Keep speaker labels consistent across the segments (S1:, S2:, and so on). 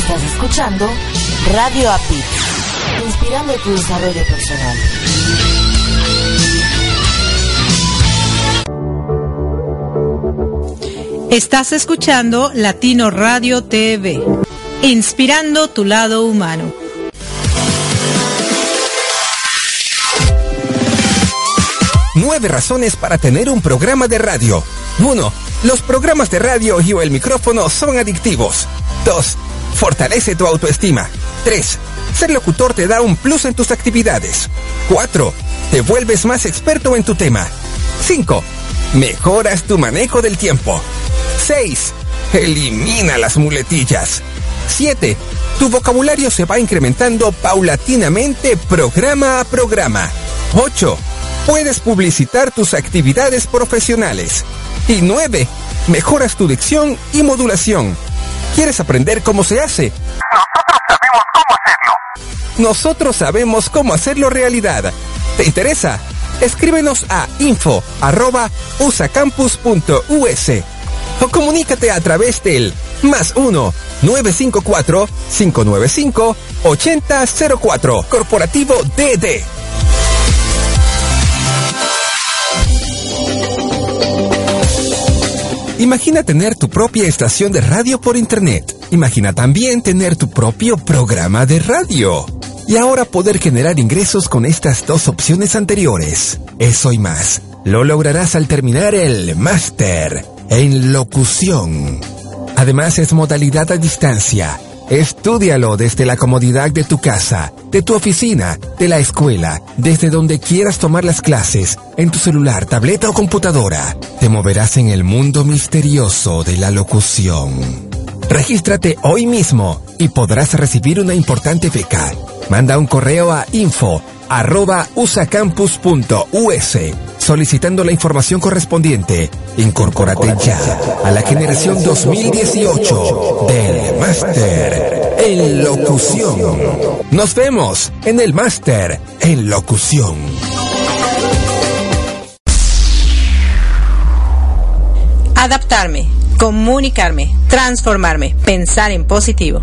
S1: Estás escuchando Radio API, inspirando tu desarrollo personal.
S2: Estás escuchando Latino Radio TV, inspirando tu lado humano.
S3: Nueve razones para tener un programa de radio. 1. Los programas de radio y o el micrófono son adictivos. 2. Fortalece tu autoestima. 3. Ser locutor te da un plus en tus actividades. 4. Te vuelves más experto en tu tema. 5. Mejoras tu manejo del tiempo. 6. Elimina las muletillas. 7. Tu vocabulario se va incrementando paulatinamente programa a programa. 8. Puedes publicitar tus actividades profesionales. Y 9. Mejoras tu dicción y modulación. ¿Quieres aprender cómo se hace? Nosotros sabemos cómo hacerlo. Nosotros sabemos cómo hacerlo realidad. ¿Te interesa? Escríbenos a info usacampus.us o comunícate a través del más 1 954 595 8004 Corporativo DD. Imagina tener tu propia estación de radio por internet. Imagina también tener tu propio programa de radio. Y ahora poder generar ingresos con estas dos opciones anteriores. Eso y más. Lo lograrás al terminar el máster en locución. Además es modalidad a distancia Estúdialo desde la comodidad de tu casa, de tu oficina, de la escuela, desde donde quieras tomar las clases, en tu celular, tableta o computadora. Te moverás en el mundo misterioso de la locución. Regístrate hoy mismo y podrás recibir una importante beca. Manda un correo a info arroba usacampus.us solicitando la información correspondiente. Incorpórate ya a la generación 2018 del Máster en Locución. Nos vemos en el Máster en Locución.
S2: Adaptarme, comunicarme, transformarme, pensar en positivo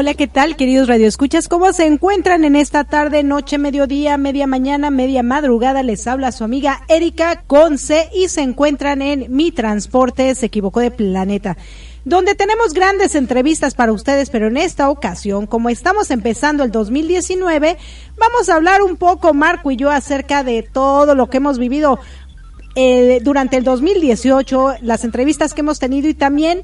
S2: Hola, ¿qué tal, queridos radioescuchas? ¿Cómo se encuentran en esta tarde, noche, mediodía, media mañana, media madrugada? Les habla su amiga Erika Conce y se encuentran en Mi Transporte se equivocó de planeta donde tenemos grandes entrevistas para ustedes, pero en esta ocasión, como estamos empezando el 2019, vamos a hablar un poco, Marco y yo, acerca de todo lo que hemos vivido eh, durante el 2018, las entrevistas que hemos tenido y también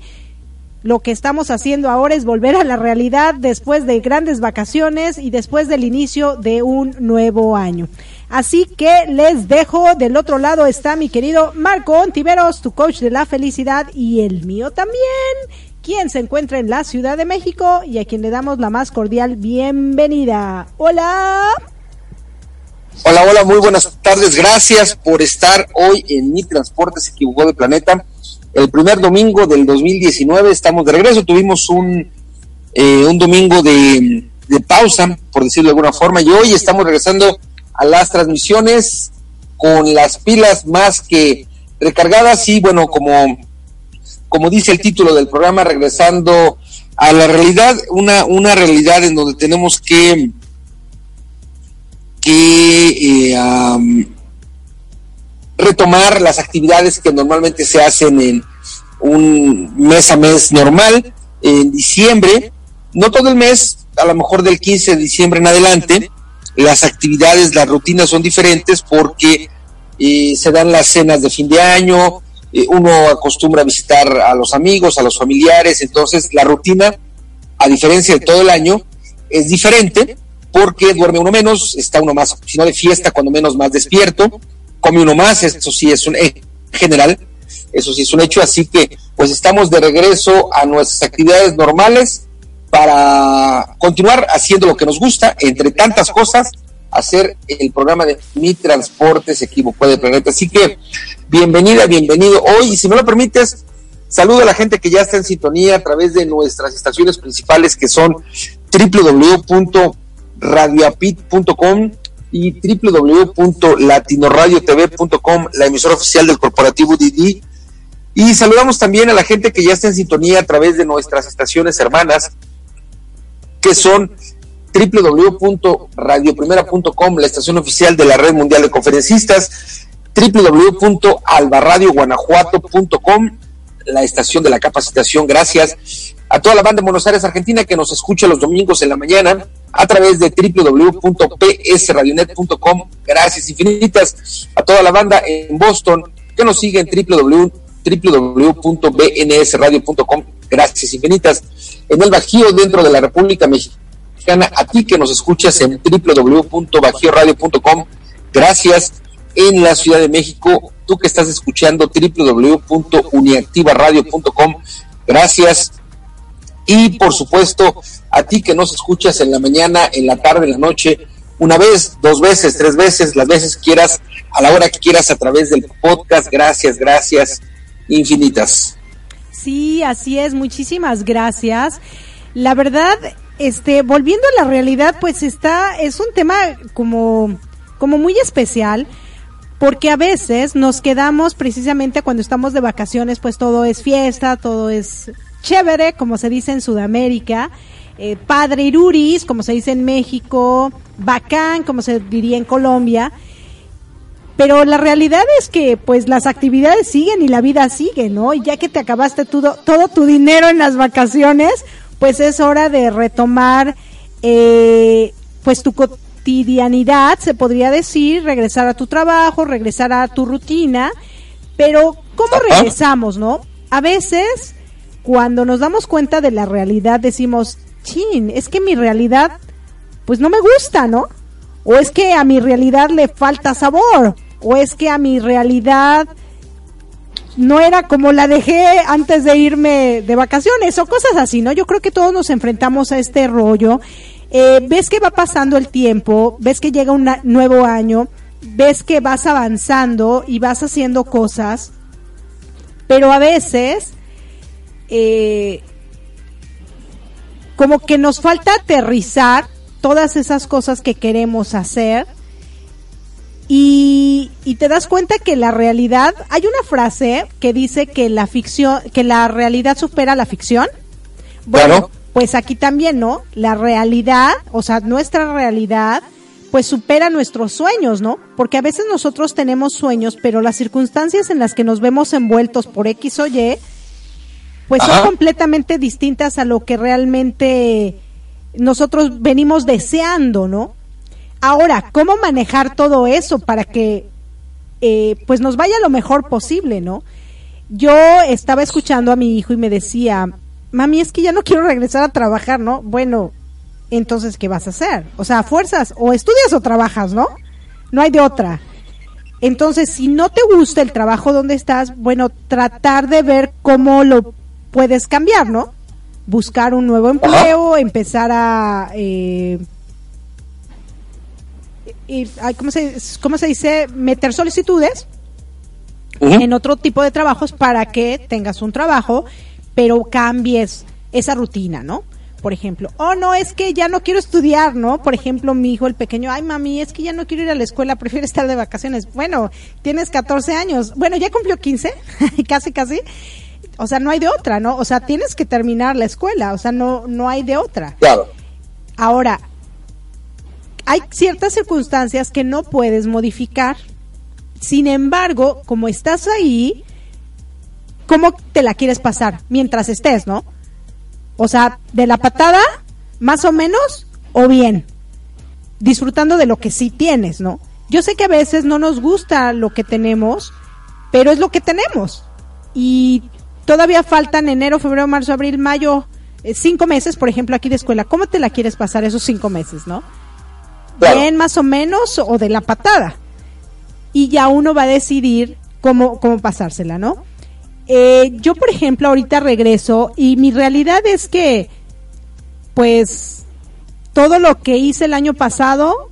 S2: lo que estamos haciendo ahora es volver a la realidad después de grandes vacaciones y después del inicio de un nuevo año. Así que les dejo, del otro lado está mi querido Marco Ontiveros, tu coach de la felicidad y el mío también, quien se encuentra en la Ciudad de México y a quien le damos la más cordial bienvenida. Hola.
S4: Hola, hola, muy buenas tardes. Gracias por estar hoy en Mi Transporte se equivocó de planeta el primer domingo del 2019 estamos de regreso. Tuvimos un, eh, un domingo de, pausa, por decirlo de alguna forma, y hoy estamos regresando a las transmisiones con las pilas más que recargadas y bueno, como como dice el título del programa, regresando a la realidad, una, una realidad en donde tenemos que, que eh, retomar las actividades que normalmente se hacen en un mes a mes normal, en diciembre, no todo el mes, a lo mejor del 15 de diciembre en adelante, las actividades, las rutinas son diferentes porque eh, se dan las cenas de fin de año, eh, uno acostumbra a visitar a los amigos, a los familiares, entonces la rutina, a diferencia de todo el año, es diferente porque duerme uno menos, está uno más, si no de fiesta, cuando menos más despierto, come uno más, eso sí es un en general, eso sí es un hecho, así que pues estamos de regreso a nuestras actividades normales para continuar haciendo lo que nos gusta, entre tantas cosas, hacer el programa de Mi Transporte se equivocó de planeta. Así que bienvenida, bienvenido hoy. Y si me lo permites, saludo a la gente que ya está en sintonía a través de nuestras estaciones principales que son www.radioapit.com y www.latinoradiotv.com, la emisora oficial del corporativo Didi. Y saludamos también a la gente que ya está en sintonía a través de nuestras estaciones hermanas, que son www.radioprimera.com, la estación oficial de la Red Mundial de Conferencistas, www.albarradioguanajuato.com, la estación de la capacitación. Gracias a toda la banda de Buenos Aires, Argentina, que nos escucha los domingos en la mañana a través de www.psradionet.com. Gracias infinitas a toda la banda en Boston que nos sigue en www.bnsradio.com. Gracias infinitas. En el Bajío, dentro de la República Mexicana a ti que nos escuchas en www.bajioradio.com. Gracias. En la Ciudad de México, tú que estás escuchando www.uniactivaradio.com. Gracias. Y por supuesto, a ti que nos escuchas en la mañana, en la tarde, en la noche, una vez, dos veces, tres veces, las veces quieras, a la hora que quieras a través del podcast. Gracias, gracias infinitas.
S2: Sí, así es. Muchísimas gracias. La verdad, este, volviendo a la realidad, pues está, es un tema como, como muy especial, porque a veces nos quedamos precisamente cuando estamos de vacaciones, pues todo es fiesta, todo es chévere, como se dice en Sudamérica, eh, padre iruris, como se dice en México, bacán, como se diría en Colombia, pero la realidad es que pues las actividades siguen y la vida sigue, ¿no? Y ya que te acabaste todo, todo tu dinero en las vacaciones, pues es hora de retomar eh, pues tu cotidianidad, se podría decir, regresar a tu trabajo, regresar a tu rutina, pero ¿cómo regresamos, no? A veces, cuando nos damos cuenta de la realidad, decimos, chin, es que mi realidad, pues no me gusta, ¿no? O es que a mi realidad le falta sabor, o es que a mi realidad no era como la dejé antes de irme de vacaciones o cosas así, ¿no? Yo creo que todos nos enfrentamos a este rollo. Eh, ves que va pasando el tiempo, ves que llega un nuevo año, ves que vas avanzando y vas haciendo cosas, pero a veces eh, como que nos falta aterrizar todas esas cosas que queremos hacer y, te das cuenta que la realidad, hay una frase que dice que la ficción, que la realidad supera la ficción. Bueno, pues aquí también, ¿no? La realidad, o sea, nuestra realidad, pues supera nuestros sueños, ¿no? Porque a veces nosotros tenemos sueños, pero las circunstancias en las que nos vemos envueltos por X o Y, pues son completamente distintas a lo que realmente nosotros venimos deseando, ¿no? Ahora, ¿cómo manejar todo eso para que eh, pues nos vaya lo mejor posible, ¿no? Yo estaba escuchando a mi hijo y me decía, mami, es que ya no quiero regresar a trabajar, ¿no? Bueno, entonces, ¿qué vas a hacer? O sea, fuerzas, o estudias o trabajas, ¿no? No hay de otra. Entonces, si no te gusta el trabajo donde estás, bueno, tratar de ver cómo lo puedes cambiar, ¿no? Buscar un nuevo empleo, empezar a eh, y, ¿cómo, se, ¿cómo se dice? Meter solicitudes en otro tipo de trabajos para que tengas un trabajo, pero cambies esa rutina, ¿no? Por ejemplo, oh no, es que ya no quiero estudiar, ¿no? Por ejemplo, mi hijo el pequeño, ay mami, es que ya no quiero ir a la escuela, prefiero estar de vacaciones. Bueno, tienes 14 años, bueno, ya cumplió 15, casi, casi. O sea, no hay de otra, ¿no? O sea, tienes que terminar la escuela, o sea, no, no hay de otra.
S4: Claro.
S2: Ahora, hay ciertas circunstancias que no puedes modificar. Sin embargo, como estás ahí, ¿cómo te la quieres pasar? Mientras estés, ¿no? O sea, de la patada, más o menos, o bien, disfrutando de lo que sí tienes, ¿no? Yo sé que a veces no nos gusta lo que tenemos, pero es lo que tenemos. Y todavía faltan enero, febrero, marzo, abril, mayo, eh, cinco meses, por ejemplo, aquí de escuela. ¿Cómo te la quieres pasar esos cinco meses, no? Bien, más o menos, o de la patada. Y ya uno va a decidir cómo, cómo pasársela, ¿no? Eh, yo, por ejemplo, ahorita regreso y mi realidad es que, pues, todo lo que hice el año pasado,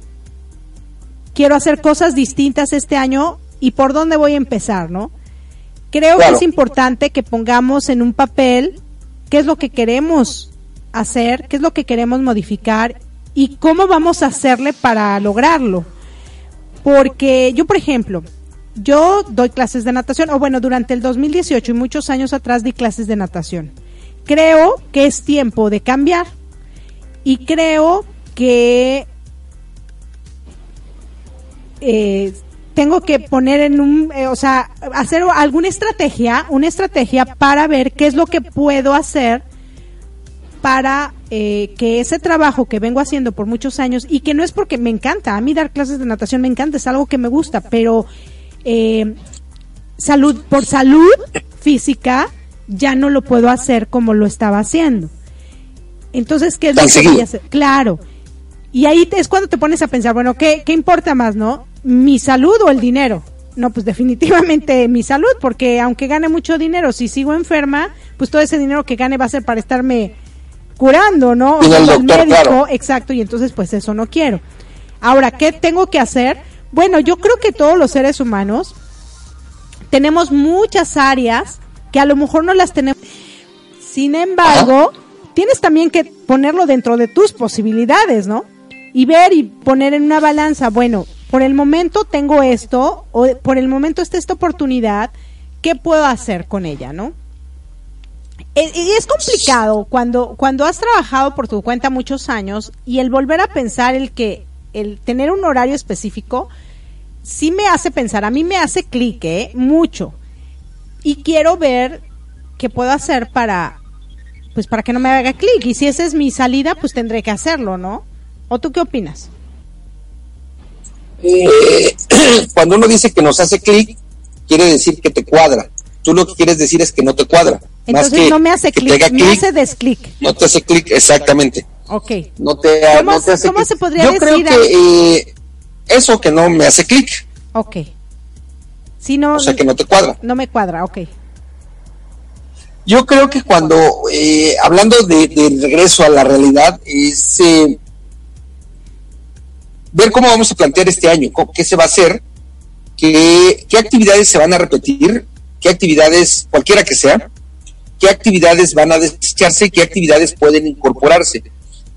S2: quiero hacer cosas distintas este año y por dónde voy a empezar, ¿no? Creo que es importante que pongamos en un papel qué es lo que queremos hacer, qué es lo que queremos modificar y cómo vamos a hacerle para lograrlo. Porque yo, por ejemplo, yo doy clases de natación, o bueno, durante el 2018 y muchos años atrás di clases de natación. Creo que es tiempo de cambiar y creo que eh, tengo que poner en un, eh, o sea, hacer alguna estrategia, una estrategia para ver qué es lo que puedo hacer para eh, que ese trabajo que vengo haciendo por muchos años y que no es porque me encanta, a mí dar clases de natación me encanta, es algo que me gusta, pero eh, salud por salud física ya no lo puedo hacer como lo estaba haciendo. Entonces, ¿qué es lo que voy a hacer? Claro. Y ahí es cuando te pones a pensar, bueno, ¿qué, ¿qué importa más, no? ¿Mi salud o el dinero? No, pues definitivamente mi salud, porque aunque gane mucho dinero, si sigo enferma, pues todo ese dinero que gane va a ser para estarme curando, ¿no?
S4: O el médico,
S2: exacto, y entonces pues eso no quiero. Ahora, ¿qué tengo que hacer? Bueno, yo creo que todos los seres humanos tenemos muchas áreas que a lo mejor no las tenemos. Sin embargo, tienes también que ponerlo dentro de tus posibilidades, ¿no? Y ver y poner en una balanza, bueno, por el momento tengo esto, o por el momento está esta oportunidad, ¿qué puedo hacer con ella, no? Y es complicado cuando, cuando has trabajado por tu cuenta muchos años y el volver a pensar el que el tener un horario específico sí me hace pensar, a mí me hace clic, ¿eh? mucho. Y quiero ver qué puedo hacer para, pues para que no me haga clic. Y si esa es mi salida, pues tendré que hacerlo, ¿no? ¿O tú qué opinas?
S4: Eh, cuando uno dice que nos hace clic, quiere decir que te cuadra. Tú lo que quieres decir es que no te cuadra.
S2: Entonces no me hace clic, me hace desclic.
S4: No te hace clic, exactamente.
S2: Ok.
S4: No te,
S2: ¿Cómo,
S4: no te hace
S2: ¿cómo se podría
S4: Yo
S2: decir?
S4: creo que eh, eso que no me hace clic.
S2: Ok. Si no,
S4: O sea que no te cuadra.
S2: no me cuadra, ok.
S4: Yo creo que cuando, eh, hablando de, de regreso a la realidad, es eh, ver cómo vamos a plantear este año, qué se va a hacer, qué, actividades se van a repetir, qué actividades, cualquiera que sea, qué actividades van a desecharse qué actividades pueden incorporarse.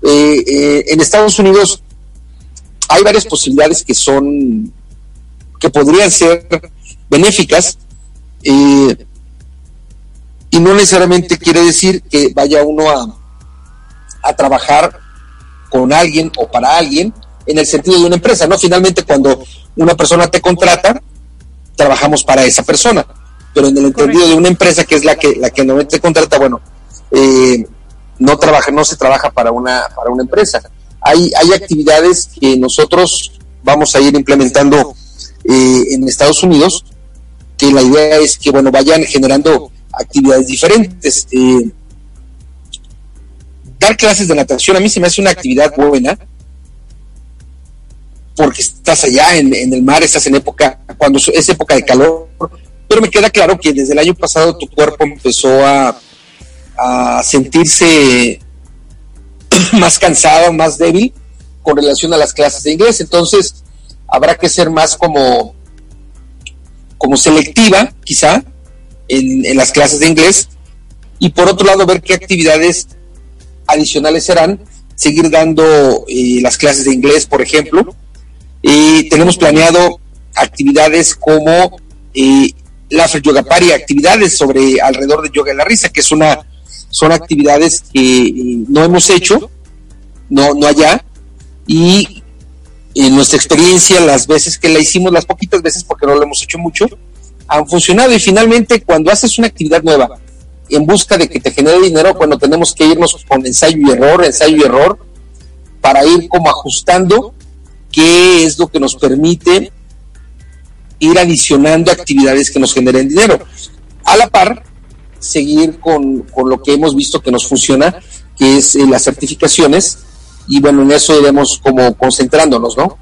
S4: Eh, eh, en Estados Unidos hay varias posibilidades que son, que podrían ser benéficas, eh, y no necesariamente quiere decir que vaya uno a, a trabajar con alguien o para alguien en el sentido de una empresa, ¿no? Finalmente cuando una persona te contrata, trabajamos para esa persona, pero en el entendido de una empresa que es la que la que normalmente te contrata, bueno, eh, no trabaja, no se trabaja para una para una empresa. Hay hay actividades que nosotros vamos a ir implementando eh, en Estados Unidos, que la idea es que bueno vayan generando actividades diferentes. Eh, dar clases de natación a mí se me hace una actividad buena porque estás allá en, el mar, estás en época, cuando es época de calor, pero me queda claro que desde el año pasado tu cuerpo empezó a, sentirse más cansado, más débil con relación a las clases de inglés, entonces habrá que ser más como, como selectiva, quizá, en, en las clases de inglés, y por otro lado ver qué actividades adicionales serán, seguir dando eh, las clases de inglés, por ejemplo, y tenemos planeado actividades como eh, la Yoga Party, actividades sobre alrededor de yoga y la risa, que es una, son actividades que eh, no hemos hecho, no, no allá, y en nuestra experiencia, las veces que la hicimos, las poquitas veces, porque no lo hemos hecho mucho, han funcionado. Y finalmente, cuando haces una actividad nueva en busca de que te genere dinero, cuando tenemos que irnos con ensayo y error, ensayo y error, para ir como ajustando qué es lo que nos permite ir adicionando actividades que nos generen dinero. A la par, seguir con, lo que hemos visto que nos funciona, que es eh, las certificaciones, y bueno, en eso iremos como concentrándonos, ¿no?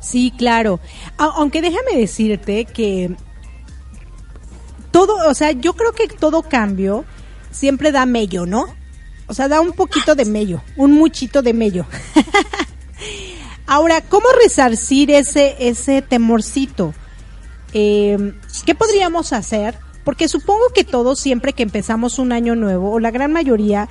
S2: Sí, claro. Aunque déjame decirte que todo, o sea, yo creo que todo cambio siempre da mello, ¿no? O sea, da un poquito de mello, un muchito de mello. Ahora, ¿cómo resarcir ese, ese temorcito? Eh, ¿Qué podríamos hacer? Porque supongo que todos, siempre que empezamos un año nuevo, o la gran mayoría,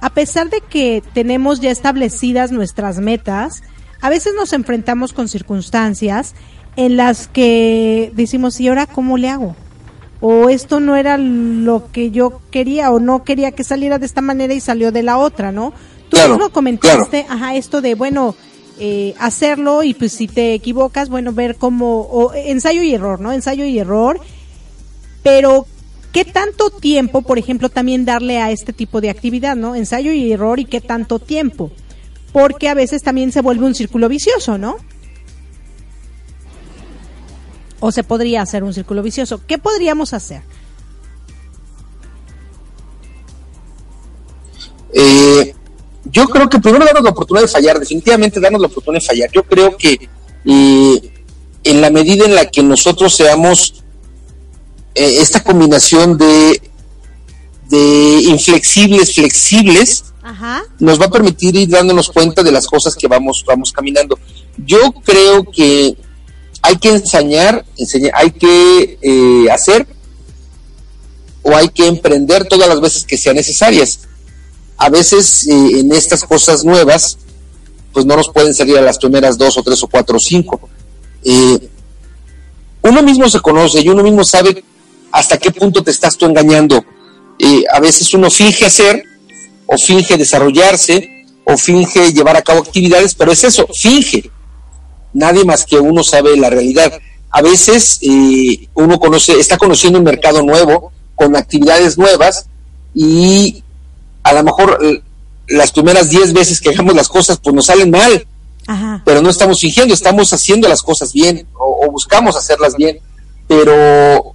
S2: a pesar de que tenemos ya establecidas nuestras metas, a veces nos enfrentamos con circunstancias en las que decimos, ¿y ahora cómo le hago? O esto no era lo que yo quería, o no quería que saliera de esta manera y salió de la otra, ¿no? Tú mismo comentaste, ajá, esto de, bueno, eh, hacerlo y pues si te equivocas, bueno, ver cómo, o, ensayo y error, ¿no? Ensayo y error, pero ¿qué tanto tiempo, por ejemplo, también darle a este tipo de actividad, ¿no? Ensayo y error y qué tanto tiempo, porque a veces también se vuelve un círculo vicioso, ¿no? O se podría hacer un círculo vicioso. ¿Qué podríamos hacer?
S4: Eh, yo creo que primero darnos la oportunidad de fallar, definitivamente darnos la oportunidad de fallar. Yo creo que eh, en la medida en la que nosotros seamos eh, esta combinación de, de inflexibles, flexibles, nos va a permitir ir dándonos cuenta de las cosas que vamos, vamos caminando. Yo creo que hay que enseñar, enseñar hay que eh, hacer o hay que emprender todas las veces que sean necesarias a veces eh, en estas cosas nuevas, pues no nos pueden salir a las primeras dos o tres o cuatro o cinco. Eh, uno mismo se conoce y uno mismo sabe hasta qué punto te estás tú engañando. Eh, a veces uno finge hacer o finge desarrollarse o finge llevar a cabo actividades, pero es eso, finge. Nadie más que uno sabe la realidad. A veces uno conoce, está conociendo un mercado nuevo con actividades nuevas y a lo mejor las primeras 10 veces que hagamos las cosas pues nos salen mal, pero no estamos fingiendo, estamos haciendo las cosas bien o, buscamos hacerlas bien, pero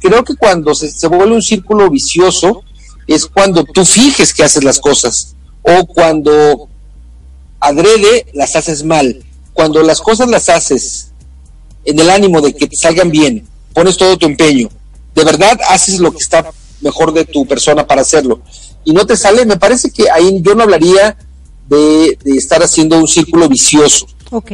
S4: creo que cuando se, se, vuelve un círculo vicioso es cuando tú finges que haces las cosas o cuando adrede las haces mal, cuando las cosas las haces en el ánimo de que te salgan bien, pones todo tu empeño, de verdad haces lo que está mejor de tu persona para hacerlo y no te sale, me parece que ahí yo no hablaría de, estar haciendo un círculo vicioso.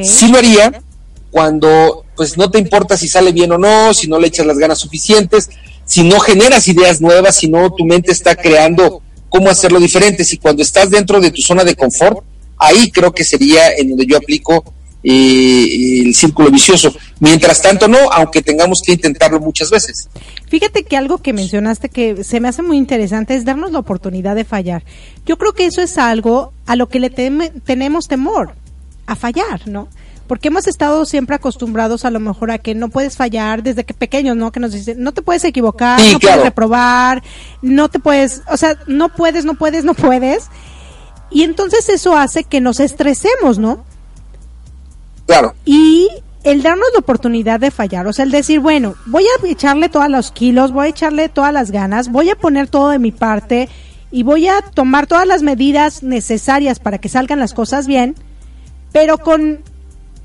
S4: Sí lo haría cuando pues no te importa si sale bien o no, si no le echas las ganas suficientes, si no generas ideas nuevas, si no tu mente está creando cómo hacerlo diferente, si cuando estás dentro de tu zona de confort, ahí creo que sería en donde yo aplico eh, el círculo vicioso. Mientras tanto, no, aunque tengamos que intentarlo muchas veces.
S2: Fíjate que algo que mencionaste que se me hace muy interesante es darnos la oportunidad de fallar. Yo creo que eso es algo a lo que le tenemos temor, a fallar, ¿no? Porque hemos estado siempre acostumbrados a lo mejor a que no puedes fallar desde que pequeños, ¿no? Que nos dicen, no te puedes equivocar, no puedes reprobar, no te puedes, o sea, no puedes, no puedes, no puedes. Y entonces eso hace que nos estresemos, ¿no? Y el darnos la oportunidad de fallar, o sea, el decir, bueno, voy a echarle todos los kilos, voy a echarle todas las ganas, voy a poner todo de mi parte y voy a tomar todas las medidas necesarias para que salgan las cosas bien, pero con,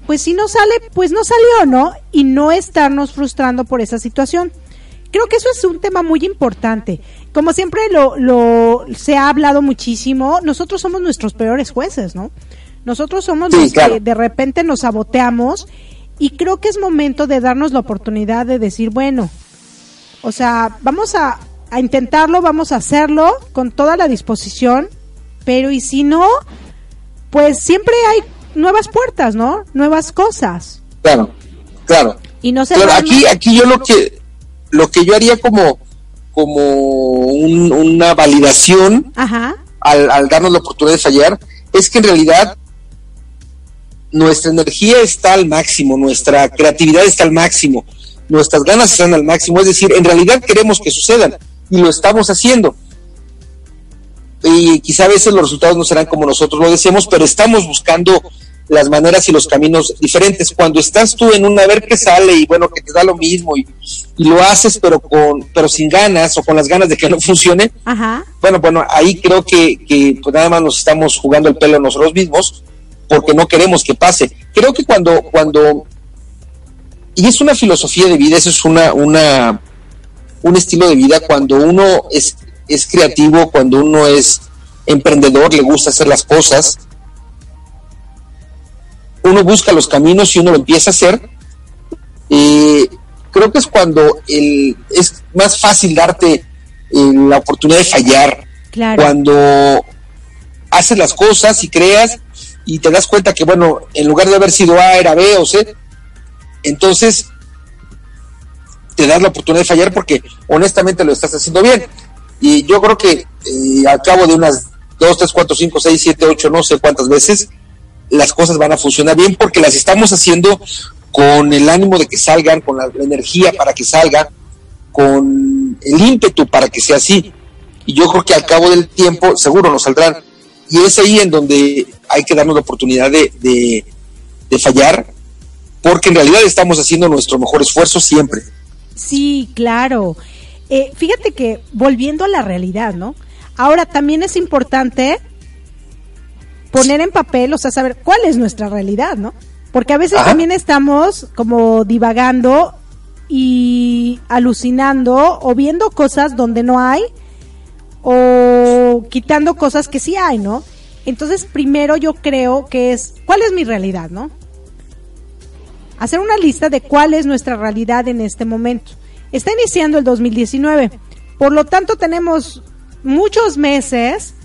S2: pues si no sale, pues no salió, ¿no? Y no estarnos frustrando por esa situación. Creo que eso es un tema muy importante. Como siempre lo, lo se ha hablado muchísimo, nosotros somos nuestros peores jueces, ¿no? Nosotros somos los que de repente nos saboteamos y creo que es momento de darnos la oportunidad de decir, bueno, o sea, vamos a, a intentarlo, vamos a hacerlo con toda la disposición, pero y si no, pues siempre hay nuevas puertas, ¿no? Nuevas cosas.
S4: Claro, claro.
S2: Y no se
S4: aquí, aquí yo lo que lo que yo haría como, como una validación Al, al darnos la oportunidad de fallar es que en realidad nuestra energía está al máximo, nuestra creatividad está al máximo, nuestras ganas están al máximo, es decir, en realidad queremos que sucedan y lo estamos haciendo. Y quizá a veces los resultados no serán como nosotros lo deseamos, pero estamos buscando las maneras y los caminos diferentes. Cuando estás tú en un a ver qué sale y bueno, que te da lo mismo y, lo haces pero con pero sin ganas o con las ganas de que no funcione, bueno, bueno, ahí creo que, que pues nada más nos estamos jugando el pelo nosotros mismos porque no queremos que pase. Creo que cuando, cuando, y es una filosofía de vida, eso es una, una, un estilo de vida, cuando uno es, es creativo, cuando uno es emprendedor, le gusta hacer las cosas, uno busca los caminos y uno lo empieza a hacer. Eh, creo que es cuando el, es más fácil darte eh, la oportunidad de fallar. Cuando haces las cosas y creas y te das cuenta que, bueno, en lugar de haber sido A, era B o C, entonces te das la oportunidad de fallar porque honestamente lo estás haciendo bien. Y yo creo que eh, al cabo de unas 2, 3, 4, 5, 6, 7, 8, no sé cuántas veces, las cosas van a funcionar bien porque las estamos haciendo con el ánimo de que salgan, con la energía para que salga, con el ímpetu para que sea así. Y yo creo que al cabo del tiempo seguro nos saldrán. Y es ahí en donde hay que darnos la oportunidad de, fallar, porque en realidad estamos haciendo nuestro mejor esfuerzo siempre.
S2: Sí, claro. Eh, fíjate que volviendo a la realidad, ¿no? Ahora también es importante poner en papel, o sea, saber cuál es nuestra realidad, ¿no? Porque a veces también estamos como divagando y alucinando o viendo cosas donde no hay o quitando cosas que sí hay, ¿no? Entonces, primero yo creo que es, ¿cuál es mi realidad, no? Hacer una lista de cuál es nuestra realidad en este momento. Está iniciando el 2019. Por lo tanto, tenemos muchos meses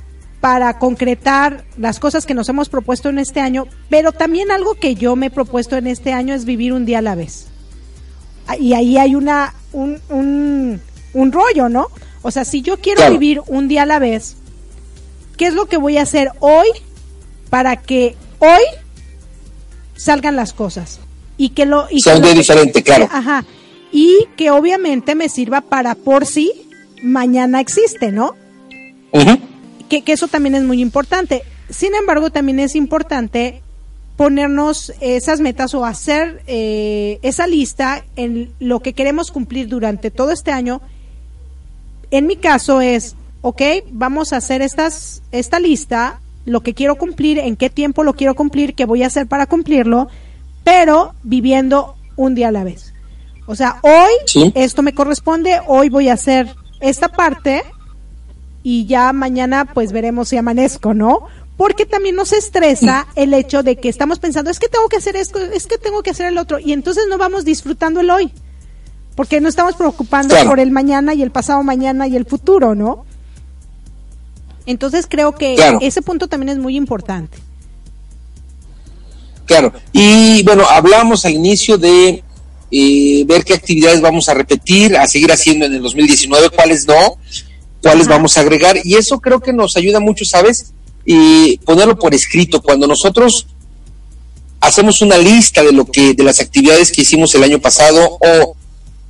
S2: para concretar las cosas que nos hemos propuesto en este año, pero también algo que yo me he propuesto en este año es vivir un día a la vez. Y ahí hay una, un, un, rollo, ¿no? O sea, si yo quiero vivir un día a la vez, ¿Qué es lo que voy a hacer hoy para que hoy salgan las cosas? Y que lo... Y
S4: Sea diferente, claro.
S2: Ajá. Y que obviamente me sirva para por si mañana existe, ¿no? que, que eso también es muy importante. Sin embargo, también es importante ponernos esas metas o hacer eh, esa lista en lo que queremos cumplir durante todo este año. En mi caso es ok, vamos a hacer estas, esta lista, lo que quiero cumplir, en qué tiempo lo quiero cumplir, qué voy a hacer para cumplirlo, pero viviendo un día a la vez. O sea, hoy esto me corresponde, hoy voy a hacer esta parte y ya mañana pues veremos si amanezco, ¿no? Porque también nos estresa el hecho de que estamos pensando, es que tengo que hacer esto, es que tengo que hacer el otro, y entonces no vamos disfrutando el hoy, porque no estamos preocupando por el mañana y el pasado mañana y el futuro, ¿no? Entonces creo que ese punto también es muy importante.
S4: Claro, y bueno, hablamos al inicio de eh, ver qué actividades vamos a repetir, a seguir haciendo en el 2019, cuáles no, cuáles vamos a agregar, y eso creo que nos ayuda mucho, ¿sabes? Y ponerlo por escrito. Cuando nosotros hacemos una lista de lo que, de las actividades que hicimos el año pasado, o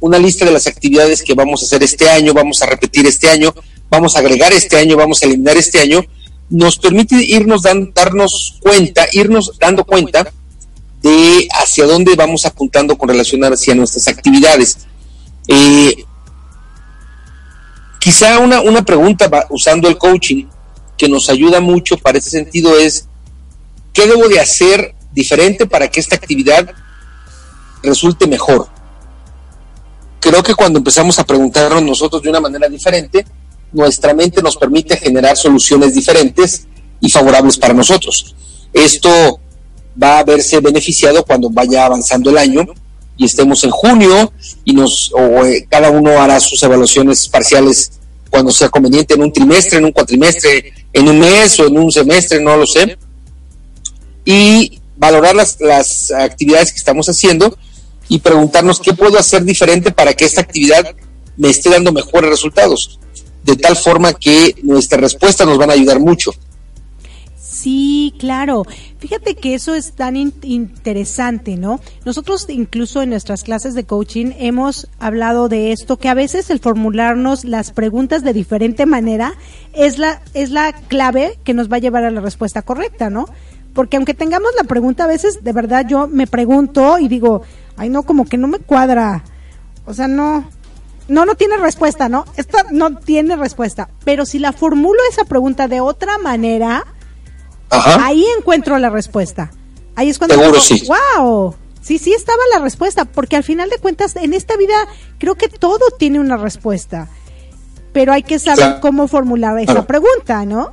S4: una lista de las actividades que vamos a hacer este año, vamos a repetir este año, vamos a agregar este año, vamos a eliminar este año, nos permite irnos darnos cuenta, irnos dando cuenta de hacia dónde vamos apuntando con relación hacia nuestras actividades. Eh, quizá una, una pregunta usando el coaching que nos ayuda mucho para ese sentido es, ¿qué debo de hacer diferente para que esta actividad resulte mejor? Creo que cuando empezamos a preguntarnos nosotros de una manera diferente, nuestra mente nos permite generar soluciones diferentes y favorables para nosotros. Esto va a verse beneficiado cuando vaya avanzando el año y estemos en junio y nos o, eh, cada uno hará sus evaluaciones parciales cuando sea conveniente en un trimestre, en un cuatrimestre, en un mes o en un semestre, no lo sé. Y valorar las, las actividades que estamos haciendo y preguntarnos qué puedo hacer diferente para que esta actividad me esté dando mejores resultados. De tal forma que nuestras respuestas nos van a ayudar mucho.
S2: Sí, claro. Fíjate que eso es tan interesante, ¿no? Nosotros incluso en nuestras clases de coaching hemos hablado de esto, que a veces el formularnos las preguntas de diferente manera es la, es la clave que nos va a llevar a la respuesta correcta, ¿no? Porque aunque tengamos la pregunta, a veces de verdad yo me pregunto y digo, ay no, como que no me cuadra. O sea, no, no, no tiene respuesta, ¿no? Esta no tiene respuesta. Pero si la formulo esa pregunta de otra manera, ahí encuentro la respuesta. Ahí es cuando
S4: digo, sí.
S2: wow, sí, sí estaba la respuesta, porque al final de cuentas en esta vida creo que todo tiene una respuesta, pero hay que saber cómo formular esa pregunta, ¿no?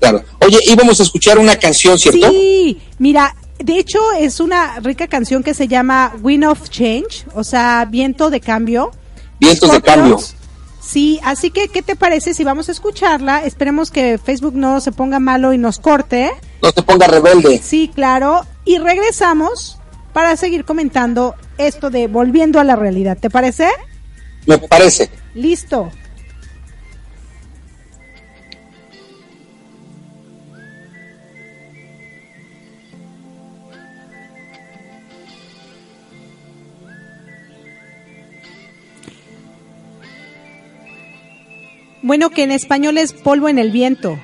S4: Claro. Oye, íbamos a escuchar una canción, ¿cierto?
S2: Sí, mira, de hecho es una rica canción que se llama Wind of Change, o sea, viento de cambio.
S4: Vientos de cambio.
S2: Sí, así que, ¿qué te parece si vamos a escucharla? Esperemos que Facebook no se ponga malo y nos corte.
S4: No se ponga rebelde.
S2: Sí, claro. Y regresamos para seguir comentando esto de volviendo a la realidad. ¿Te parece?
S4: Me parece.
S2: Listo. Bueno, que en español es polvo en el viento.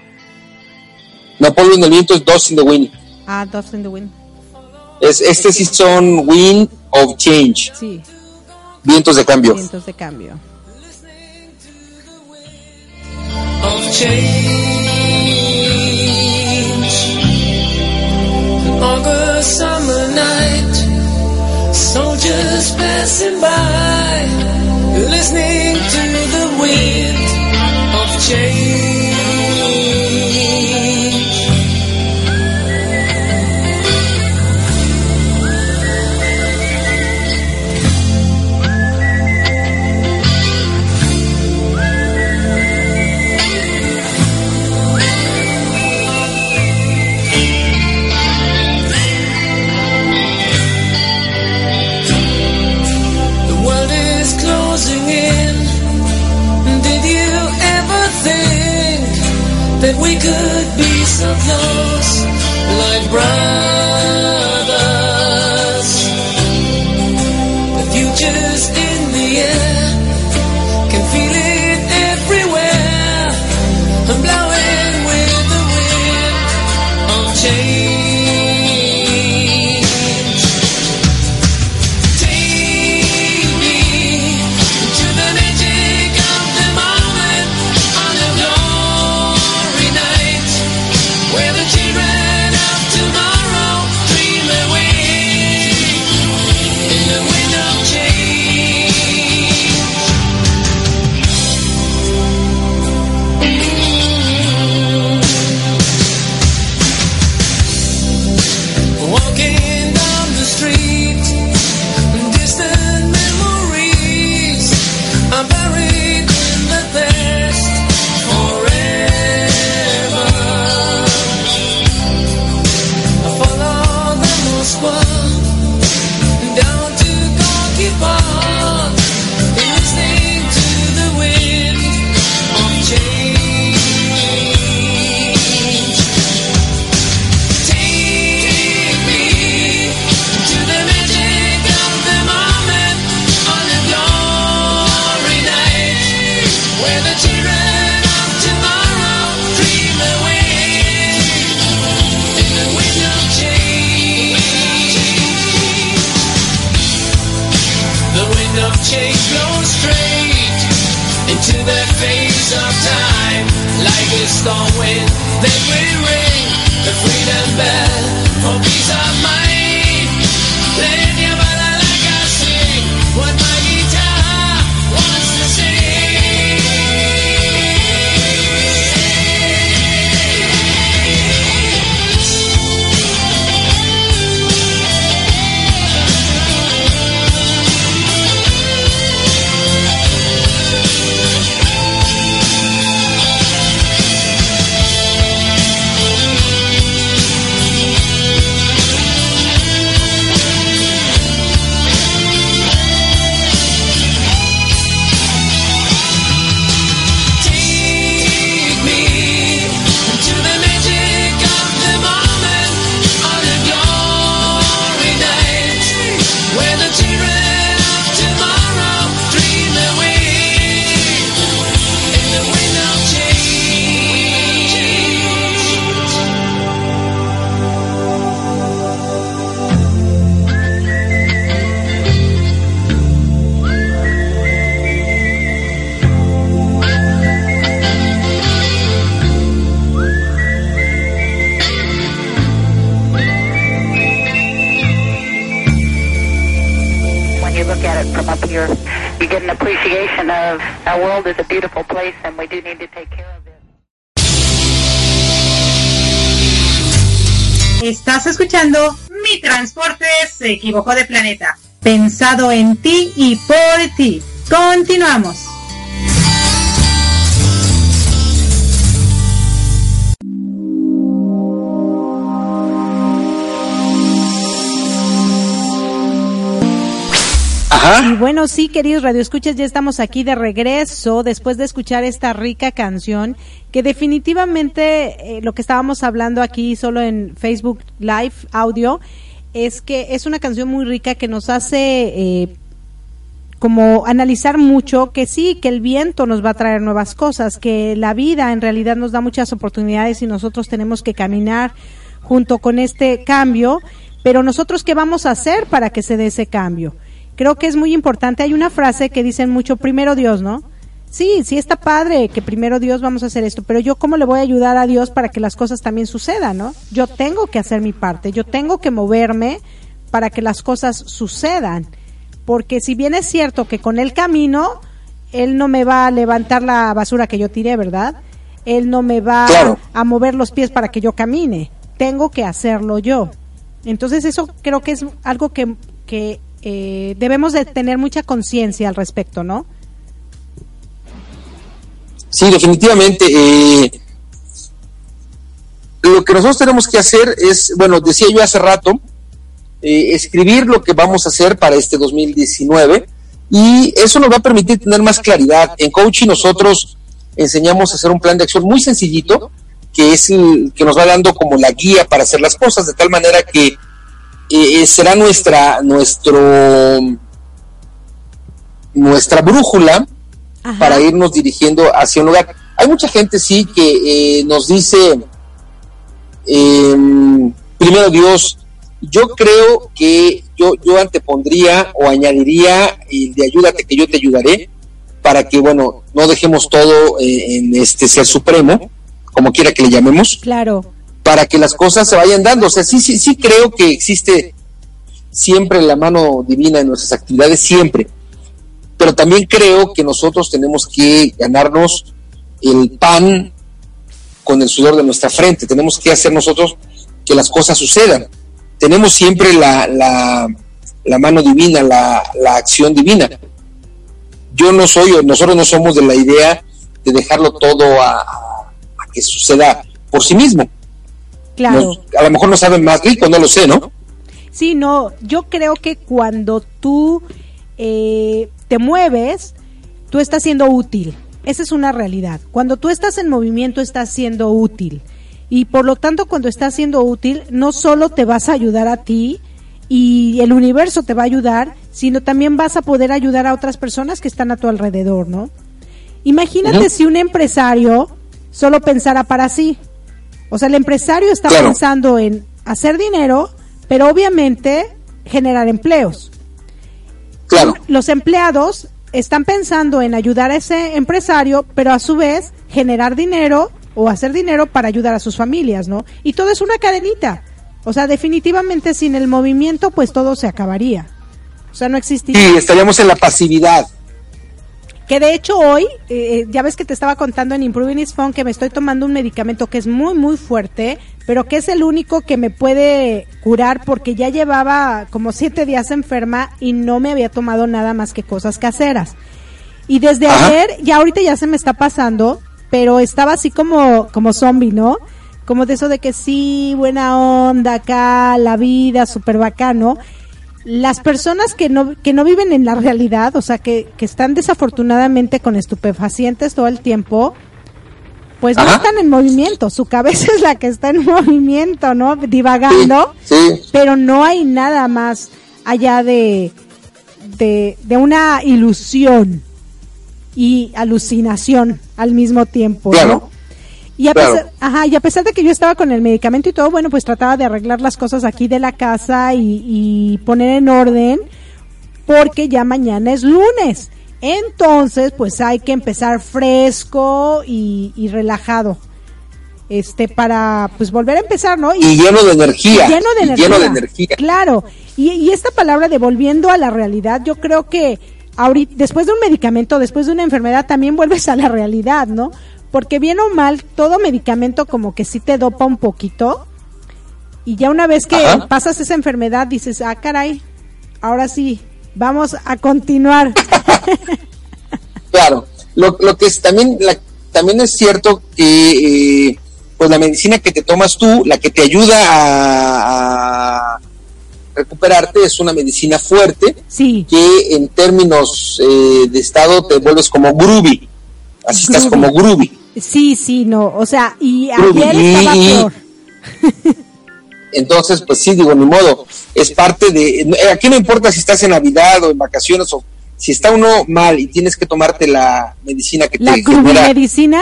S4: No, polvo en el viento es dust in the wind.
S2: Ah, dust in the wind.
S4: Es, este sí son wind of change.
S2: Sí.
S4: Vientos de cambio.
S2: Vientos de cambio.
S5: Of change. August summer night. Soldiers passing by. Listening. Change.
S6: Appreciation of our world is a beautiful place and we do need to take care of it.
S2: Estás escuchando Mi Transporte se equivocó de planeta. Pensado en ti y por ti. Continuamos. Y bueno, sí, queridos radioescuchas, ya estamos aquí de regreso después de escuchar esta rica canción que definitivamente eh, lo que estábamos hablando aquí solo en Facebook Live audio es que es una canción muy rica que nos hace eh, como analizar mucho que sí, que el viento nos va a traer nuevas cosas, que la vida en realidad nos da muchas oportunidades y nosotros tenemos que caminar junto con este cambio, pero nosotros qué vamos a hacer para que se dé ese cambio? Creo que es muy importante. Hay una frase que dicen mucho, primero Dios, ¿no? Sí, sí está padre que primero Dios vamos a hacer esto, pero yo cómo le voy a ayudar a Dios para que las cosas también sucedan, ¿no? Yo tengo que hacer mi parte, yo tengo que moverme para que las cosas sucedan. Porque si bien es cierto que con el camino, Él no me va a levantar la basura que yo tiré, ¿verdad? Él no me va a mover los pies para que yo camine. Tengo que hacerlo yo. Entonces eso creo que es algo que, que eh, debemos de tener mucha conciencia al respecto, ¿no?
S4: Sí, definitivamente. Eh, lo que nosotros tenemos que hacer es, bueno, decía yo hace rato, eh, escribir lo que vamos a hacer para este 2019 y eso nos va a permitir tener más claridad. En coaching nosotros enseñamos a hacer un plan de acción muy sencillito, que es el que nos va dando como la guía para hacer las cosas, de tal manera que eh, será nuestra, nuestro, nuestra brújula para irnos dirigiendo hacia un lugar. Hay mucha gente, sí, que eh, nos dice, em, primero Dios, yo creo que yo, yo antepondría o añadiría el de ayúdate que yo te ayudaré para que, bueno, no dejemos todo eh, en este ser supremo, como quiera que le llamemos.
S2: Claro
S4: para que las cosas se vayan dando. O sea, sí, sí, sí creo que existe siempre la mano divina en nuestras actividades, siempre. Pero también creo que nosotros tenemos que ganarnos el pan con el sudor de nuestra frente. Tenemos que hacer nosotros que las cosas sucedan. Tenemos siempre la, la, mano divina, la, la acción divina. Yo no soy, nosotros no somos de la idea de dejarlo todo a, a que suceda por sí mismo
S2: Claro.
S4: a lo mejor no saben más rico, no lo sé, ¿no?
S2: Sí, no, yo creo que cuando tú eh, te mueves, tú estás siendo útil. Esa es una realidad. Cuando tú estás en movimiento, estás siendo útil. Y por lo tanto, cuando estás siendo útil, no solo te vas a ayudar a ti y el universo te va a ayudar, sino también vas a poder ayudar a otras personas que están a tu alrededor, ¿no? Imagínate si un empresario solo pensara para sí. O sea, el empresario está pensando en hacer dinero, pero obviamente generar empleos.
S4: Claro.
S2: Los empleados están pensando en ayudar a ese empresario, pero a su vez generar dinero o hacer dinero para ayudar a sus familias, ¿no? Y todo es una cadenita. O sea, definitivamente sin el movimiento, pues todo se acabaría. O sea, no existiría.
S4: Sí, estaríamos en la pasividad.
S2: Que de hecho hoy, eh, ya ves que te estaba contando en Improving is Fun que me estoy tomando un medicamento que es muy, muy fuerte, pero que es el único que me puede curar porque ya llevaba como siete días enferma y no me había tomado nada más que cosas caseras. Y desde ayer, ya ahorita ya se me está pasando, pero estaba así como, como zombie, ¿no? Como de eso de que sí, buena onda acá, la vida, súper bacano las personas que no, que no viven en la realidad, o sea, que, que están desafortunadamente con estupefacientes todo el tiempo, pues no están en movimiento, su cabeza es la que está en movimiento, ¿no? Divagando, pero no hay nada más allá de, de, de una ilusión y alucinación al mismo tiempo, ¿no? Y a, pesar, ajá, y a pesar de que yo estaba con el medicamento y todo, bueno, pues trataba de arreglar las cosas aquí de la casa y, poner en orden, porque ya mañana es lunes. Entonces, pues hay que empezar fresco y, relajado. Este, para pues volver a empezar, ¿no?
S4: Y, lleno de energía. Lleno de energía. Lleno de energía.
S2: Claro. Y, y esta palabra de volviendo a la realidad, yo creo que ahorita, después de un medicamento, después de una enfermedad, también vuelves a la realidad, ¿no? Porque bien o mal, todo medicamento como que sí te dopa un poquito. Y ya una vez que
S4: Ajá.
S2: pasas esa enfermedad, dices, ah, caray, ahora sí, vamos a continuar.
S4: Claro, lo, lo que es también, la- también es cierto que eh, pues la medicina que te tomas tú, la que te ayuda a, a recuperarte es una medicina fuerte
S2: sí,
S4: que en términos eh, de estado te vuelves como groovy, así estás como groovy.
S2: Sí, sí, no, o sea, y ayer
S4: y-
S2: estaba peor.
S4: Entonces, pues sí, digo, ni modo, es parte de... eh, Aquí no importa si estás en Navidad o en vacaciones o si está uno mal y tienes que tomarte la medicina que
S2: La
S4: te genera
S2: medicina,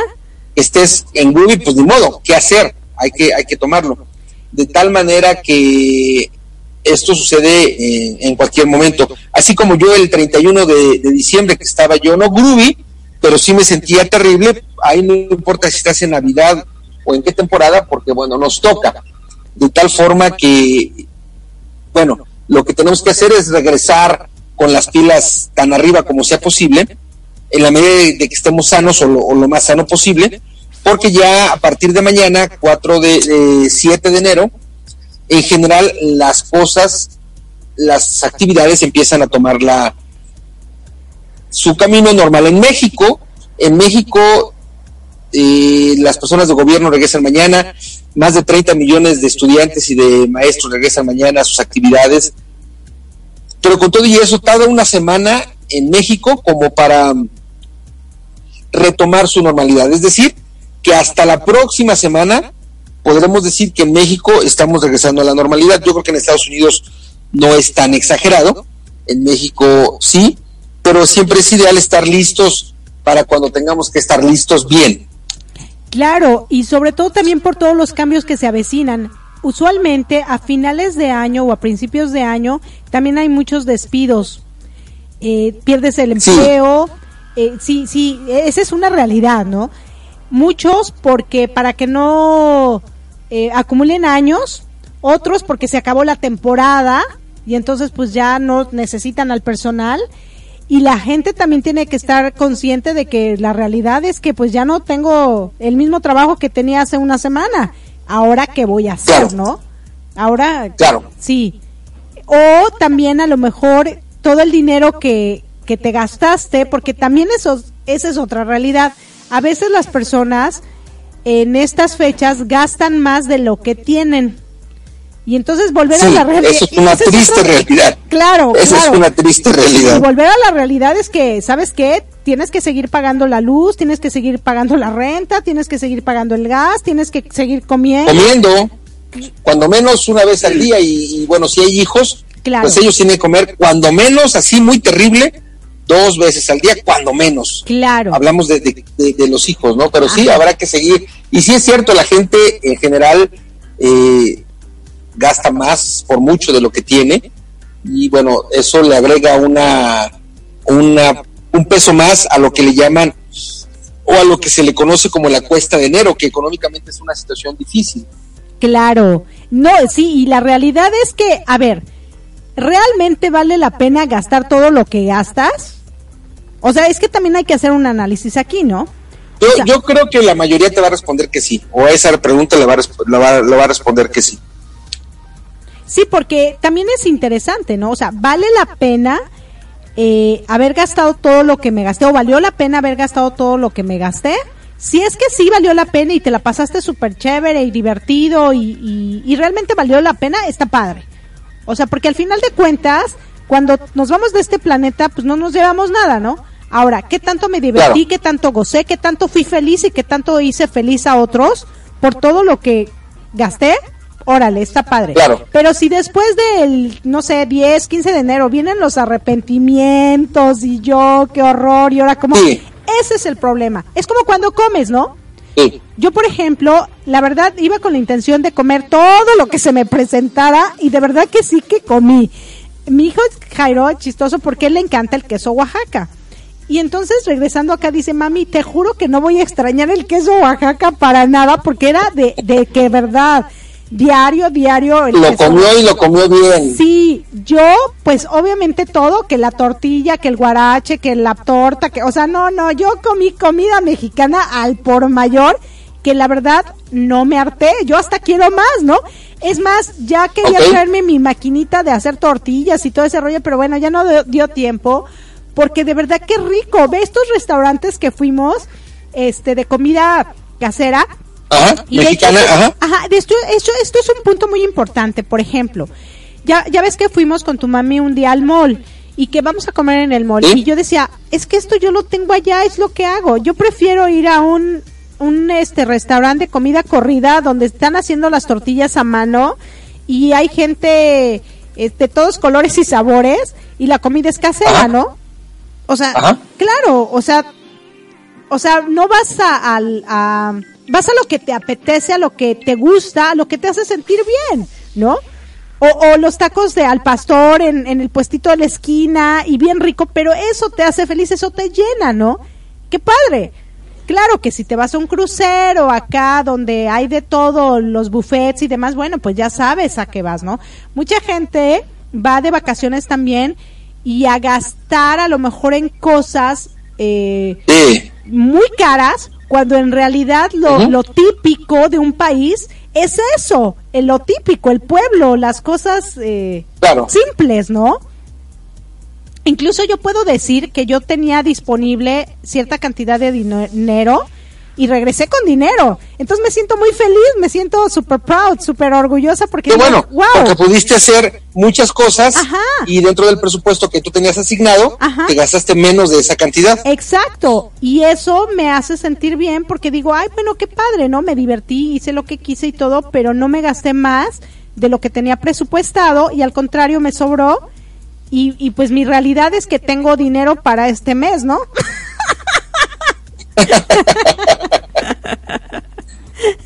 S4: estés en groovy, pues ni modo, ¿qué hacer? Hay que, hay que tomarlo. De tal manera que esto sucede en, en cualquier momento. Así como yo el 31 de, de diciembre que estaba yo, no groovy, pero sí me sentía terrible, ahí no importa si estás en Navidad o en qué temporada, porque bueno, nos toca. De tal forma que, bueno, lo que tenemos que hacer es regresar con las pilas tan arriba como sea posible, en la medida de, que estemos sanos o lo, o lo más sano posible, porque ya a partir de mañana, 4 de, de 7 de enero, en general las cosas, las actividades empiezan a tomar la, su camino normal. En México, en México, eh, las personas de gobierno regresan mañana, más de 30 millones de estudiantes y de maestros regresan mañana a sus actividades. Pero con todo y eso, tarda una semana en México como para retomar su normalidad. Es decir, que hasta la próxima semana podremos decir que en México estamos regresando a la normalidad. Yo creo que en Estados Unidos no es tan exagerado, en México sí, pero siempre es ideal estar listos para cuando tengamos que estar listos bien.
S2: Claro, y sobre todo también por todos los cambios que se avecinan. Usualmente a finales de año o a principios de año también hay muchos despidos. Eh, pierdes el
S4: Sí.
S2: empleo. eh, sí, sí, esa es una realidad, ¿no? Muchos porque para que no eh, acumulen años, otros porque se acabó la temporada y entonces pues ya no necesitan al personal y la gente también tiene que estar consciente de que la realidad es que pues ya no tengo el mismo trabajo que tenía hace una semana. Ahora qué voy a hacer,
S4: Claro.
S2: ¿no? Ahora
S4: Claro.
S2: sí. O también a lo mejor todo el dinero que, que te gastaste, porque también eso, esa es otra realidad. A veces las personas en estas fechas gastan más de lo que tienen. Y entonces volver a la realidad.
S4: eso es una triste realidad.
S2: Claro, claro.
S4: es una triste
S2: Y
S4: realidad.
S2: volver a la realidad es que, ¿sabes qué? Tienes que seguir pagando la luz, tienes que seguir pagando la renta, tienes que seguir pagando el gas, tienes que seguir comiendo.
S4: Comiendo, cuando menos una vez al día, y, y bueno, si hay hijos,
S2: Claro.
S4: pues ellos tienen que comer cuando menos, así muy terrible, dos veces al día, cuando menos.
S2: Claro.
S4: Hablamos de, de- de- de los hijos, ¿no? Pero sí, habrá que seguir. Y sí es cierto, la gente en general eh, gasta más por mucho de lo que tiene. Y bueno, eso le agrega una, una, un peso más a lo que le llaman o a lo que se le conoce como la cuesta de enero, que económicamente es una situación difícil.
S2: Claro, no, sí, y la realidad es que, a ver, ¿realmente vale la pena gastar todo lo que gastas? O sea, es que también hay que hacer un análisis aquí, ¿no?
S4: Yo,
S2: O sea-
S4: yo creo que la mayoría te va a responder que sí, o a esa pregunta le va a, la va, le va a responder que sí.
S2: Sí, porque también es interesante, ¿no? O sea, ¿vale la pena eh, haber gastado todo lo que me gasté o valió la pena haber gastado todo lo que me gasté? Si es que sí valió la pena y te la pasaste súper chévere y divertido y, y- y realmente valió la pena, está padre. O sea, porque al final de cuentas, cuando nos vamos de este planeta, pues no nos llevamos nada, ¿no? Ahora, ¿qué tanto me divertí?
S4: Claro.
S2: ¿Qué tanto gocé? ¿Qué tanto fui feliz y qué tanto hice feliz a otros por todo lo que gasté? Órale, está padre.
S4: Claro.
S2: Pero si después del, no sé, 10, 15 de enero vienen los arrepentimientos y yo, qué horror, y ahora como...
S4: Sí.
S2: Ese es el problema. Es como cuando comes, ¿no?
S4: Sí.
S2: Yo, por ejemplo, la verdad iba con la intención de comer todo lo que se me presentara y de verdad que sí que comí. Mi hijo Jairo es chistoso porque él le encanta el queso Oaxaca. Y entonces regresando acá dice, mami, te juro que no voy a extrañar el queso Oaxaca para nada porque era de, de que verdad. Diario, diario. el
S4: Lo
S2: queso.
S4: comió y lo comió bien.
S2: Sí, yo, pues obviamente todo, que la tortilla, que el guarache, que la torta, que, o sea, no, no, yo comí comida mexicana al por mayor, que la verdad no me harté, yo hasta quiero más, ¿no? Es más, ya quería
S4: Ok.
S2: traerme mi maquinita de hacer tortillas y todo ese rollo, pero bueno, ya no dio, dio tiempo, porque de verdad que rico, ve estos restaurantes que fuimos, este, de comida casera,
S4: Ajá,
S2: y de
S4: mexicana,
S2: hecho,
S4: ajá.
S2: ajá, de esto, esto, esto es un punto muy importante. Por ejemplo, ya, ya ves que fuimos con tu mami un día al mall y que vamos a comer en el mall.
S4: ¿Sí?
S2: Y yo decía, es que esto yo lo tengo allá, es lo que hago. Yo prefiero ir a un, un este restaurante de comida corrida donde están haciendo las tortillas a mano y hay gente de todos colores y sabores y la comida es casera,
S4: Ajá.
S2: ¿no? O sea,
S4: Ajá.
S2: claro, o sea, o sea, no vas a, al- a- vas a lo que te apetece, a lo que te gusta, a lo que te hace sentir bien, ¿no? O, o los tacos de al pastor en, en el puestito de la esquina y bien rico, pero eso te hace feliz, eso te llena, ¿no? ¡Qué padre! Claro que si te vas a un crucero acá donde hay de todo, los buffets y demás, bueno, pues ya sabes a qué vas, ¿no? Mucha gente va de vacaciones también y a gastar a lo mejor en cosas eh, muy caras cuando en realidad lo, típico de un país es eso, eh, lo típico, el pueblo, las cosas eh,
S4: claro.
S2: simples, ¿no? Incluso yo puedo decir que yo tenía disponible cierta cantidad de dinero y regresé con dinero. Entonces me siento muy feliz, me siento super proud, super orgullosa porque
S4: Qué bueno,
S2: wow.
S4: porque pudiste hacer muchas cosas
S2: Ajá.
S4: y dentro del presupuesto que tú tenías asignado,
S2: Ajá.
S4: te gastaste menos de esa cantidad.
S2: Exacto, y eso me hace sentir bien porque digo, ay, bueno, qué padre, ¿no? Me divertí, hice lo que quise y todo, pero no me gasté más de lo que tenía presupuestado y al contrario me sobró. Y, y pues mi realidad es que tengo dinero para este mes, ¿no?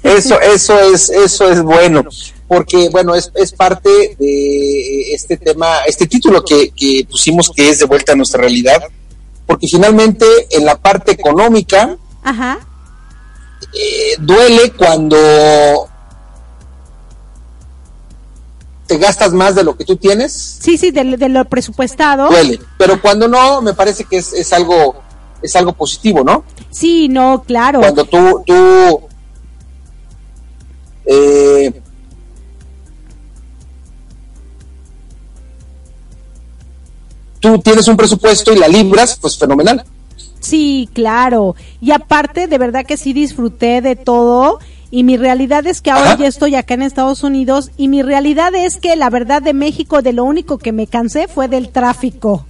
S4: Eso, eso es, eso es bueno, porque bueno, es, es parte de este tema, este título que, que pusimos que es de vuelta a nuestra realidad, porque finalmente en la parte económica
S2: Ajá,
S4: eh, duele cuando te gastas más de lo que tú tienes,
S2: sí, sí, de, de lo presupuestado.
S4: duele, pero cuando no, me parece que es, es algo, es algo positivo, ¿no?
S2: Sí, no, claro.
S4: cuando tú, tú eh, tú tienes un presupuesto y la libras, pues fenomenal.
S2: Sí, claro. Y aparte, de verdad que sí disfruté de todo. Y mi realidad es que ahora
S4: Ajá.
S2: ya estoy acá en Estados Unidos. Y mi realidad es que la verdad de México, de lo único que me cansé fue del tráfico.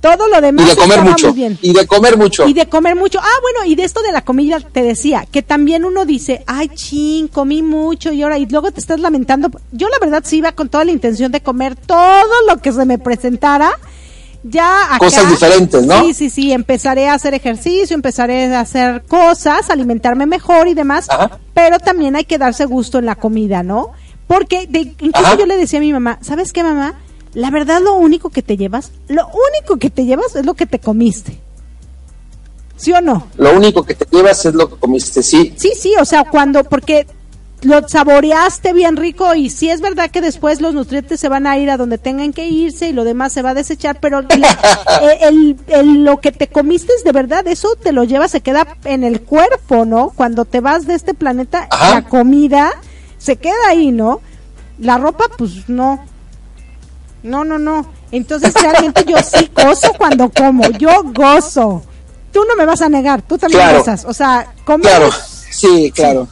S2: Todo lo demás
S4: Y de comer mucho.
S2: bien.
S4: Y de comer mucho.
S2: Y de comer mucho. Ah, bueno, y de esto de la comida te decía, que también uno dice, ay, chin, comí mucho y ahora, y luego te estás lamentando. Yo la verdad sí iba con toda la intención de comer todo lo que se me presentara. Ya acá,
S4: Cosas diferentes, ¿no?
S2: Sí, sí, sí, empezaré a hacer ejercicio, empezaré a hacer cosas, alimentarme mejor y demás,
S4: Ajá.
S2: pero también hay que darse gusto en la comida, ¿no? Porque de, incluso
S4: Ajá.
S2: yo le decía a mi mamá, ¿sabes qué, mamá? La verdad lo único que te llevas, lo único que te llevas es lo que te comiste. ¿Sí o no?
S4: Lo único que te llevas es lo que comiste, sí.
S2: Sí, sí, o sea, cuando, porque lo saboreaste bien rico y sí es verdad que después los nutrientes se van a ir a donde tengan que irse y lo demás se va a desechar, pero la- eh, el, el- lo que te comiste es de verdad, eso te lo llevas, se queda en el cuerpo, ¿no? Cuando te vas de este planeta,
S4: Ajá.
S2: la comida se queda ahí, ¿no? La ropa, pues no. No, no, no. Entonces realmente yo sí gozo cuando como, yo gozo. Tú no me vas a negar, tú también
S4: Claro.
S2: gozas. O sea, comer
S4: Claro, sí, claro.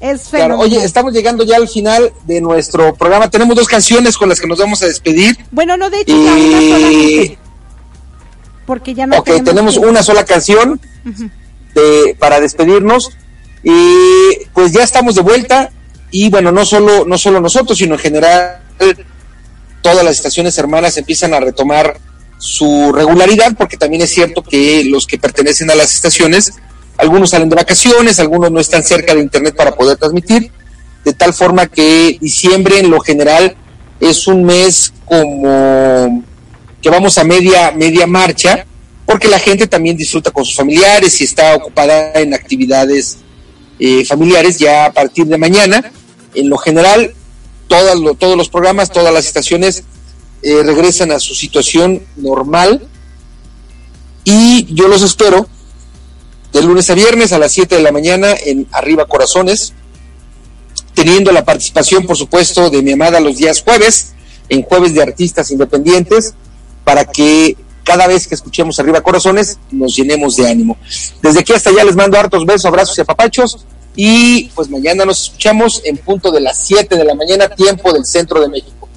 S2: es
S4: Claro, oye, estamos llegando ya al final de nuestro programa. Tenemos dos canciones con las que nos vamos a despedir.
S2: Bueno, no, de hecho, ya una
S4: Y
S2: solamente. Porque ya no
S4: ok, tenemos una sola canción de- para despedirnos y pues ya estamos de vuelta y bueno, no solo no solo nosotros, sino en general todas las estaciones hermanas empiezan a retomar su regularidad porque también es cierto que los que pertenecen a las estaciones algunos salen de vacaciones, algunos no están cerca de internet para poder transmitir, de tal forma que diciembre en lo general es un mes como que vamos a media media marcha porque la gente también disfruta con sus familiares y está ocupada en actividades eh, familiares ya a partir de mañana. En lo general, todas lo- todos los programas, todas las estaciones eh, regresan a su situación normal y yo los espero de lunes a viernes a las 7 de la mañana en Arriba Corazones, teniendo la participación, por supuesto, de mi amada los días jueves, en jueves de artistas independientes, para que cada vez que escuchemos Arriba Corazones nos llenemos de ánimo. Desde aquí hasta allá les mando hartos besos, abrazos y apapachos. Y pues mañana nos escuchamos en punto de las 7 de la mañana, tiempo del centro de México.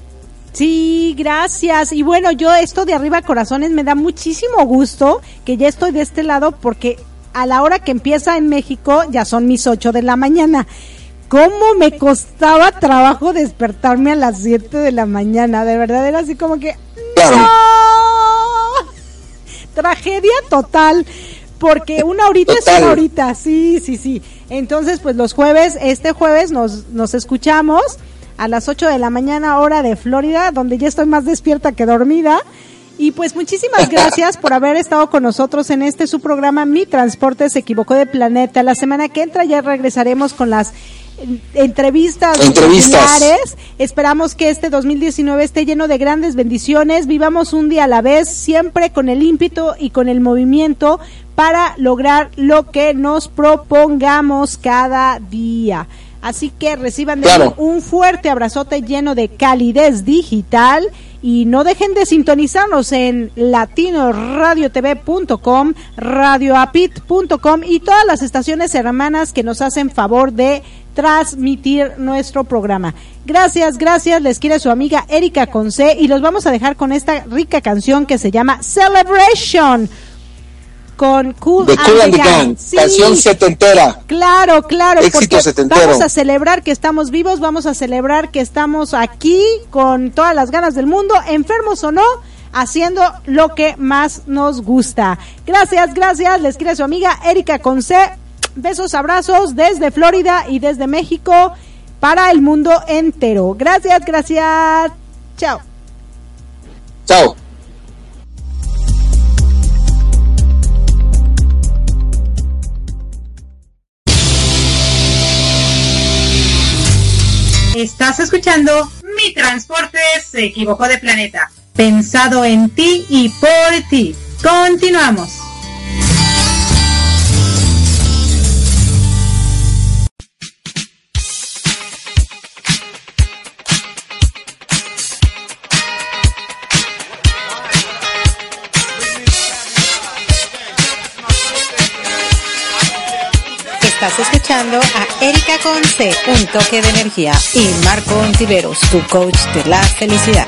S2: Sí, gracias. Y bueno, yo esto de arriba corazones me da muchísimo gusto que ya estoy de este lado porque a la hora que empieza en México ya son mis 8 de la mañana. ¿Cómo me costaba trabajo despertarme a las 7 de la mañana? De verdad era así como que... ¡No! Tragedia total. Porque una horita es una horita, sí, sí, sí. Entonces, pues los jueves, este jueves nos, nos escuchamos a las 8 de la mañana, hora de Florida, donde ya estoy más despierta que dormida. Y pues muchísimas gracias por haber estado con nosotros en este su programa Mi Transporte se equivocó de planeta. La semana que entra ya regresaremos con las entrevistas
S4: Entrevistas.
S2: Esperamos que este 2019 esté lleno de grandes bendiciones. Vivamos un día a la vez, siempre con el ímpetu y con el movimiento para lograr lo que nos propongamos cada día. Así que reciban de
S4: Claro.
S2: un fuerte abrazote lleno de calidez digital y no dejen de sintonizarnos en latinoradiotv.com, radioapit.com y todas las estaciones hermanas que nos hacen favor de transmitir nuestro programa. Gracias, gracias. Les quiere su amiga Erika Conce y los vamos a dejar con esta rica canción que se llama Celebration con Cool,
S4: De Cool and the Gang,
S2: Sí.
S4: canción setentera.
S2: Claro, claro,
S4: Éxito setentero.
S2: vamos a celebrar que estamos vivos, vamos a celebrar que estamos aquí con todas las ganas del mundo, enfermos o no, haciendo lo que más nos gusta. Gracias, gracias, les quiere su amiga Erika Conce. Besos, abrazos desde Florida y desde México para el mundo entero. Gracias, gracias. Chao.
S4: Chao.
S7: Estás escuchando Mi Transporte se equivocó de planeta. Pensado en ti y por ti. Continuamos.
S8: A Erika Conce, un toque de energía, y Marco Ontiveros, tu coach de la felicidad.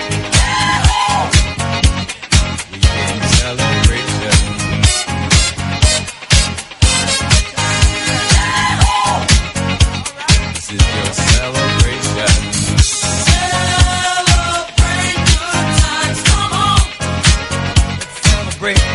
S5: This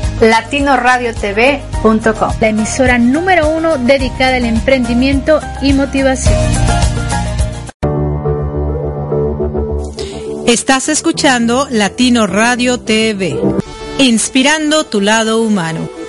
S9: latinoradiotv.com, la emisora número uno dedicada al emprendimiento y motivación.
S2: Estás escuchando Latino Radio TV, inspirando tu lado humano.